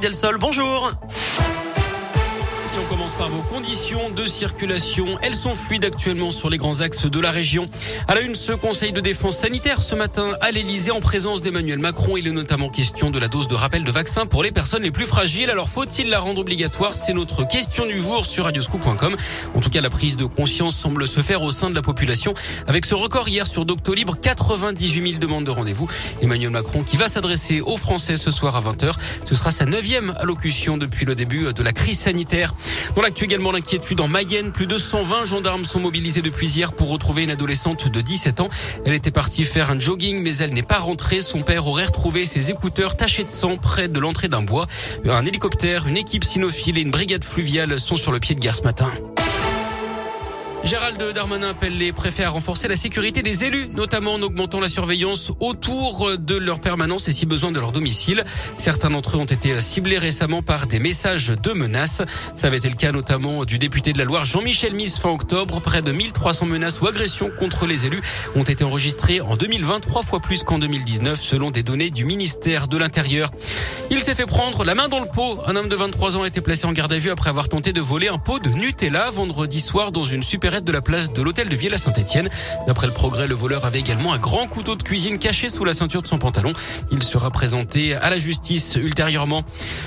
Del Sol, bonjour on commence par vos conditions de circulation. Elles sont fluides actuellement sur les grands axes de la région. À la une, ce conseil de défense sanitaire ce matin à l'Elysée en présence d'Emmanuel Macron. Il est notamment question de la dose de rappel de vaccin pour les personnes les plus fragiles. Alors faut-il la rendre obligatoire? C'est notre question du jour sur radioscoop.com. En tout cas, la prise de conscience semble se faire au sein de la population. Avec ce record hier sur Doctolib, 98 000 demandes de rendez-vous. Emmanuel Macron qui va s'adresser aux Français ce soir à 20h. Ce sera sa neuvième allocution depuis le début de la crise sanitaire. Dans l'actu également, l'inquiétude en Mayenne. Plus de 120 gendarmes sont mobilisés depuis hier pour retrouver une adolescente de 17 ans. Elle était partie faire un jogging, mais elle n'est pas rentrée. Son père aurait retrouvé ses écouteurs tachés de sang près de l'entrée d'un bois. Un hélicoptère, une équipe cynophile et une brigade fluviale sont sur le pied de guerre ce matin. Gérald Darmanin appelle les préfets à renforcer la sécurité des élus, notamment en augmentant la surveillance autour de leur permanence et si besoin de leur domicile. Certains d'entre eux ont été ciblés récemment par des messages de menaces. Ça avait été le cas notamment du député de la Loire Jean-Michel Mise fin octobre. Près de 1300 menaces ou agressions contre les élus ont été enregistrées en 2020, trois fois plus qu'en 2019 selon des données du ministère de l'Intérieur. Il s'est fait prendre la main dans le pot. Un homme de 23 ans a été placé en garde à vue après avoir tenté de voler un pot de Nutella vendredi soir dans une super de la place de l'hôtel de Ville à Saint-Etienne. D'après le progrès, le voleur avait également un grand couteau de cuisine caché sous la ceinture de son pantalon. Il sera présenté à la justice ultérieurement.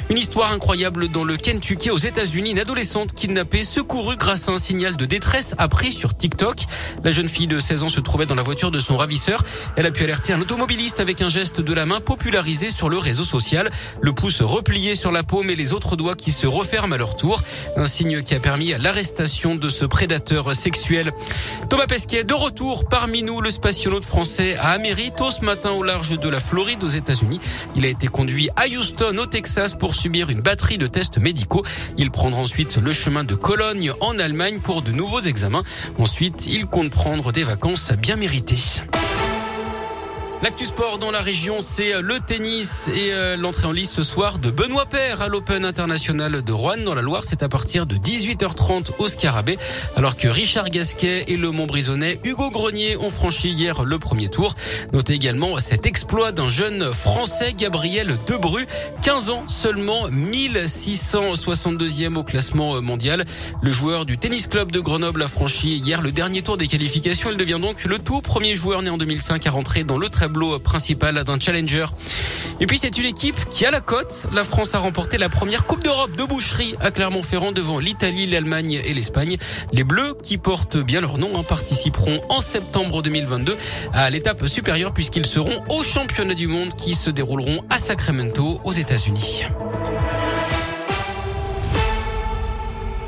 Une histoire incroyable dans le Kentucky aux États-Unis. Une adolescente kidnappée, secourue grâce à un signal de détresse appris sur TikTok. La jeune fille de 16 ans se trouvait dans la voiture de son ravisseur. Elle a pu alerter un automobiliste avec un geste de la main popularisé sur le réseau social. Le pouce replié sur la paume et les autres doigts qui se referment à leur tour. Un signe qui a permis l'arrestation de ce prédateur Thomas Pesquet, de retour parmi nous, le spationaute français à Amérito ce matin au large de la Floride aux États-Unis. Il a été conduit à Houston au Texas pour subir une batterie de tests médicaux. Il prendra ensuite le chemin de Cologne en Allemagne pour de nouveaux examens. Ensuite, il compte prendre des vacances bien méritées. L'actu sport dans la région, c'est euh, le tennis et euh, l'entrée en lice ce soir de Benoît Paire à l'Open International de Rouen dans la Loire. C'est à partir de 18h30 au Scarabée, alors que Richard Gasquet et le Montbrisonnais Hugo Grenier ont franchi hier le premier tour. Notez également cet exploit d'un jeune Français, Gabriel Debru, 15 ans seulement, 1662e au classement mondial. Le joueur du tennis club de Grenoble a franchi hier le dernier tour des qualifications. Il devient donc le tout premier joueur né en 2005 à rentrer dans le tableau principal d'un challenger. Et puis c'est une équipe qui a la cote. La France a remporté la première Coupe d'Europe de boucherie à Clermont-Ferrand devant l'Italie, l'Allemagne et l'Espagne. Les Bleus, qui portent bien leur nom, hein, participeront en septembre 2022 à l'étape supérieure puisqu'ils seront aux championnats du monde qui se dérouleront à Sacramento aux États-Unis.